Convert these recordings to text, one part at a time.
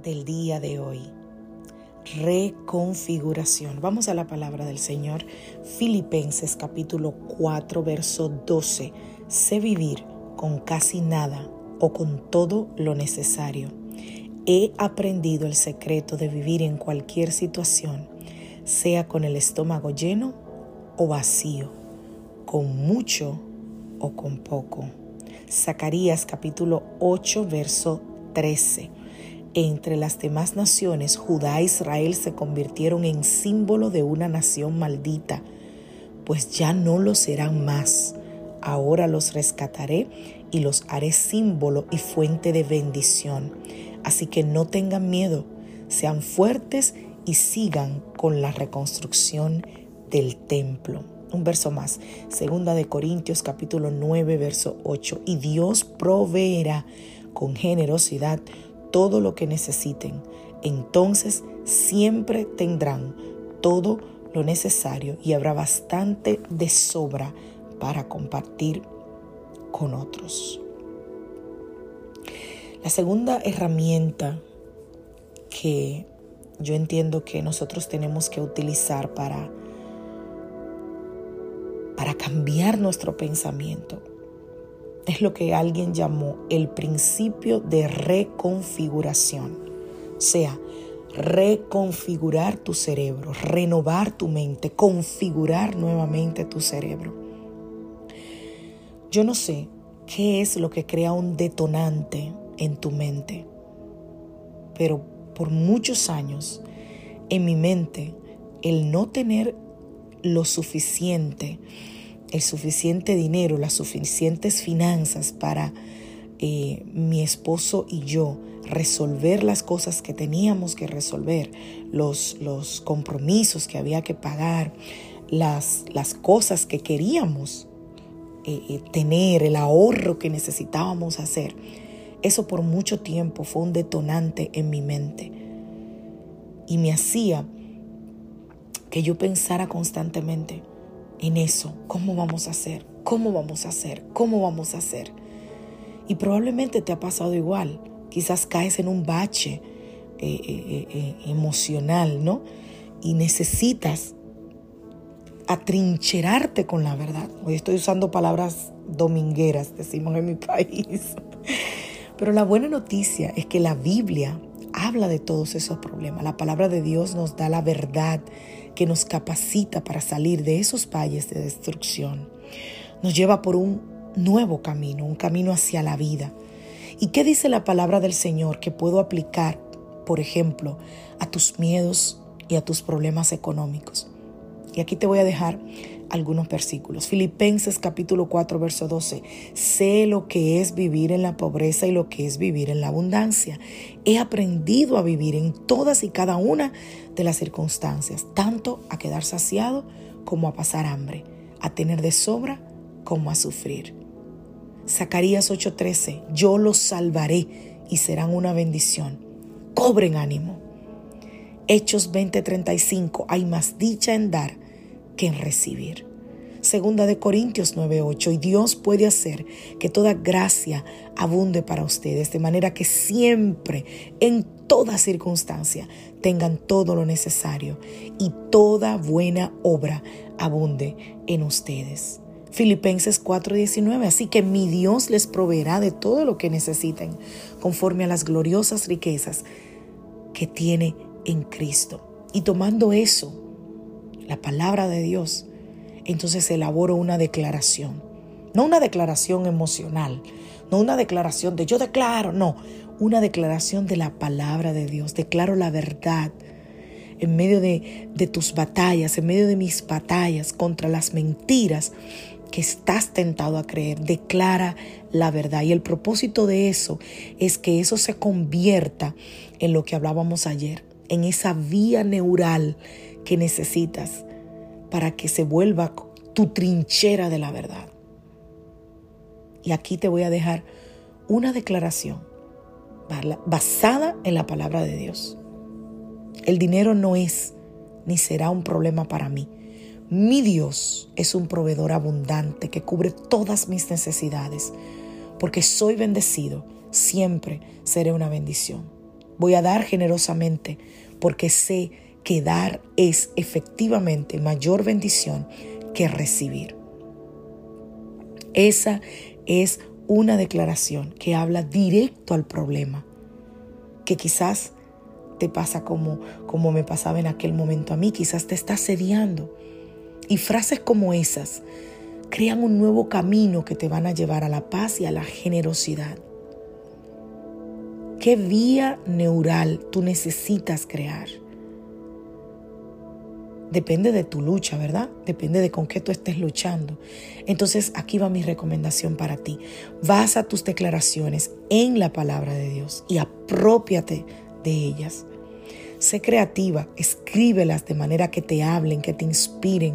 Del día de hoy. Reconfiguración. Vamos a la palabra del Señor. Filipenses capítulo 4, verso 12. Sé vivir con casi nada o con todo lo necesario. He aprendido el secreto de vivir en cualquier situación, sea con el estómago lleno o vacío, con mucho o con poco. Zacarías capítulo 8, verso 13. Entre las demás naciones, Judá e Israel se convirtieron en símbolo de una nación maldita, pues ya no lo serán más. Ahora los rescataré y los haré símbolo y fuente de bendición. Así que no tengan miedo, sean fuertes y sigan con la reconstrucción del templo. Un verso más, segunda de Corintios capítulo 9, verso 8. Y Dios proveerá con generosidad todo lo que necesiten. Entonces siempre tendrán todo lo necesario y habrá bastante de sobra para compartir con otros. La segunda herramienta que yo entiendo que nosotros tenemos que utilizar para, para cambiar nuestro pensamiento es lo que alguien llamó el principio de reconfiguración. O sea, reconfigurar tu cerebro, renovar tu mente, configurar nuevamente tu cerebro. Yo no sé qué es lo que crea un detonante en tu mente, pero por muchos años en mi mente el no tener lo suficiente el suficiente dinero, las suficientes finanzas para eh, mi esposo y yo resolver las cosas que teníamos que resolver, los, los compromisos que había que pagar, las, las cosas que queríamos eh, eh, tener, el ahorro que necesitábamos hacer. Eso por mucho tiempo fue un detonante en mi mente y me hacía que yo pensara constantemente, en eso. ¿Cómo vamos a hacer? ¿Cómo vamos a hacer? ¿Cómo vamos a hacer? Y probablemente te ha pasado igual. Quizás caes en un bache eh, eh, eh, emocional, ¿no? Y necesitas atrincherarte con la verdad. Hoy estoy usando palabras domingueras, decimos en mi país. Pero la buena noticia es que la Biblia habla de todos esos problemas. La palabra de Dios nos da la verdad que nos capacita para salir de esos valles de destrucción. Nos lleva por un nuevo camino, un camino hacia la vida. ¿Y qué dice la palabra del Señor que puedo aplicar, por ejemplo, a tus miedos y a tus problemas económicos? Y aquí te voy a dejar algunos versículos. Filipenses capítulo 4, verso 12. Sé lo que es vivir en la pobreza y lo que es vivir en la abundancia. He aprendido a vivir en todas y cada una de las circunstancias, tanto a quedar saciado como a pasar hambre, a tener de sobra como a sufrir. Zacarías 8:13, yo los salvaré y serán una bendición. Cobren ánimo. Hechos 20:35, hay más dicha en dar que en recibir. Segunda de Corintios 9:8, y Dios puede hacer que toda gracia abunde para ustedes, de manera que siempre, en toda circunstancia, tengan todo lo necesario y toda buena obra abunde en ustedes. Filipenses 4:19, así que mi Dios les proveerá de todo lo que necesiten, conforme a las gloriosas riquezas que tiene en Cristo. Y tomando eso, la palabra de Dios, entonces elaboro una declaración. No una declaración emocional, no una declaración de yo declaro, no, una declaración de la palabra de Dios. Declaro la verdad en medio de, de tus batallas, en medio de mis batallas contra las mentiras que estás tentado a creer. Declara la verdad. Y el propósito de eso es que eso se convierta en lo que hablábamos ayer, en esa vía neural que necesitas para que se vuelva tu trinchera de la verdad. Y aquí te voy a dejar una declaración basada en la palabra de Dios. El dinero no es ni será un problema para mí. Mi Dios es un proveedor abundante que cubre todas mis necesidades. Porque soy bendecido, siempre seré una bendición. Voy a dar generosamente porque sé que dar es efectivamente mayor bendición que recibir. Esa es una declaración que habla directo al problema, que quizás te pasa como, como me pasaba en aquel momento a mí, quizás te está sediando. Y frases como esas crean un nuevo camino que te van a llevar a la paz y a la generosidad. ¿Qué vía neural tú necesitas crear? Depende de tu lucha, ¿verdad? Depende de con qué tú estés luchando. Entonces aquí va mi recomendación para ti. Basa tus declaraciones en la palabra de Dios y apropiate de ellas. Sé creativa, escríbelas de manera que te hablen, que te inspiren.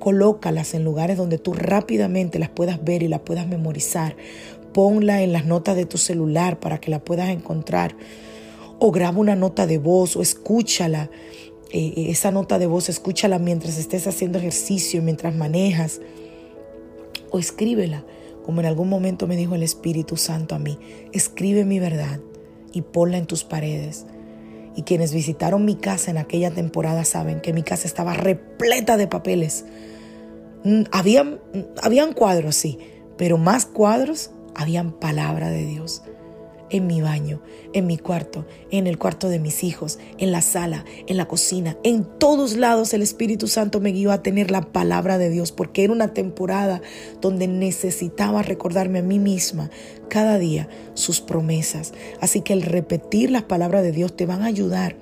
Colócalas en lugares donde tú rápidamente las puedas ver y las puedas memorizar. Ponla en las notas de tu celular para que la puedas encontrar. O graba una nota de voz o escúchala eh, eh, esa nota de voz, escúchala mientras estés haciendo ejercicio, mientras manejas, o escríbela, como en algún momento me dijo el Espíritu Santo a mí, escribe mi verdad y ponla en tus paredes. Y quienes visitaron mi casa en aquella temporada saben que mi casa estaba repleta de papeles. Mm, habían, mm, habían cuadros, sí, pero más cuadros habían palabra de Dios en mi baño, en mi cuarto, en el cuarto de mis hijos, en la sala, en la cocina. En todos lados el Espíritu Santo me guió a tener la palabra de Dios porque era una temporada donde necesitaba recordarme a mí misma cada día sus promesas. Así que el repetir las palabras de Dios te van a ayudar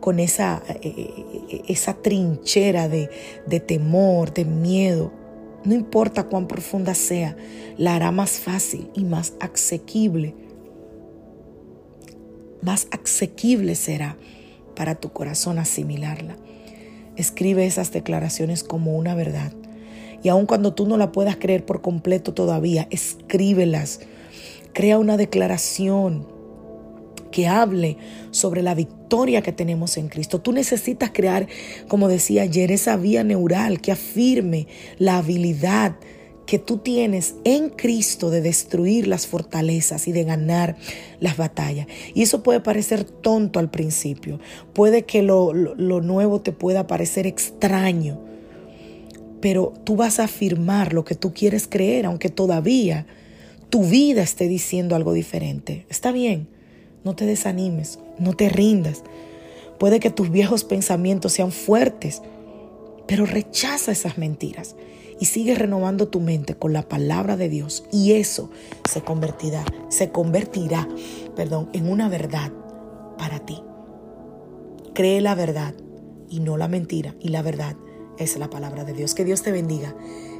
con esa, eh, eh, esa trinchera de, de temor, de miedo, no importa cuán profunda sea, la hará más fácil y más asequible. Más asequible será para tu corazón asimilarla. Escribe esas declaraciones como una verdad. Y aun cuando tú no la puedas creer por completo todavía, escríbelas. Crea una declaración que hable sobre la victoria que tenemos en Cristo. Tú necesitas crear, como decía ayer, esa vía neural que afirme la habilidad que tú tienes en Cristo de destruir las fortalezas y de ganar las batallas. Y eso puede parecer tonto al principio, puede que lo, lo, nuevo te pueda parecer extraño, pero tú vas a afirmar lo que tú quieres creer, aunque todavía tu vida esté diciendo algo diferente. Está bien, no te desanimes, no te rindas. Puede que tus viejos pensamientos sean fuertes, pero rechaza esas mentiras y sigue renovando tu mente con la palabra de Dios y eso se convertirá, se convertirá, perdón, en una verdad para ti. Cree la verdad y no la mentira y la verdad es la palabra de Dios. Que Dios te bendiga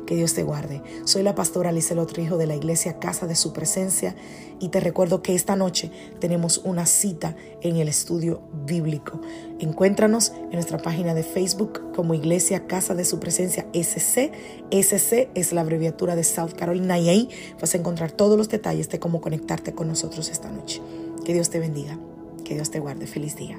que Dios te guarde. Soy la pastora Alice Trijo de la iglesia Casa de Su Presencia y te recuerdo que esta noche tenemos una cita en el estudio bíblico. Encuéntranos en nuestra página de Facebook como Iglesia Casa de Su Presencia SC. SC es la abreviatura de South Carolina y ahí vas a encontrar todos los detalles de cómo conectarte con nosotros esta noche. Que Dios te bendiga, que Dios te guarde. Feliz día.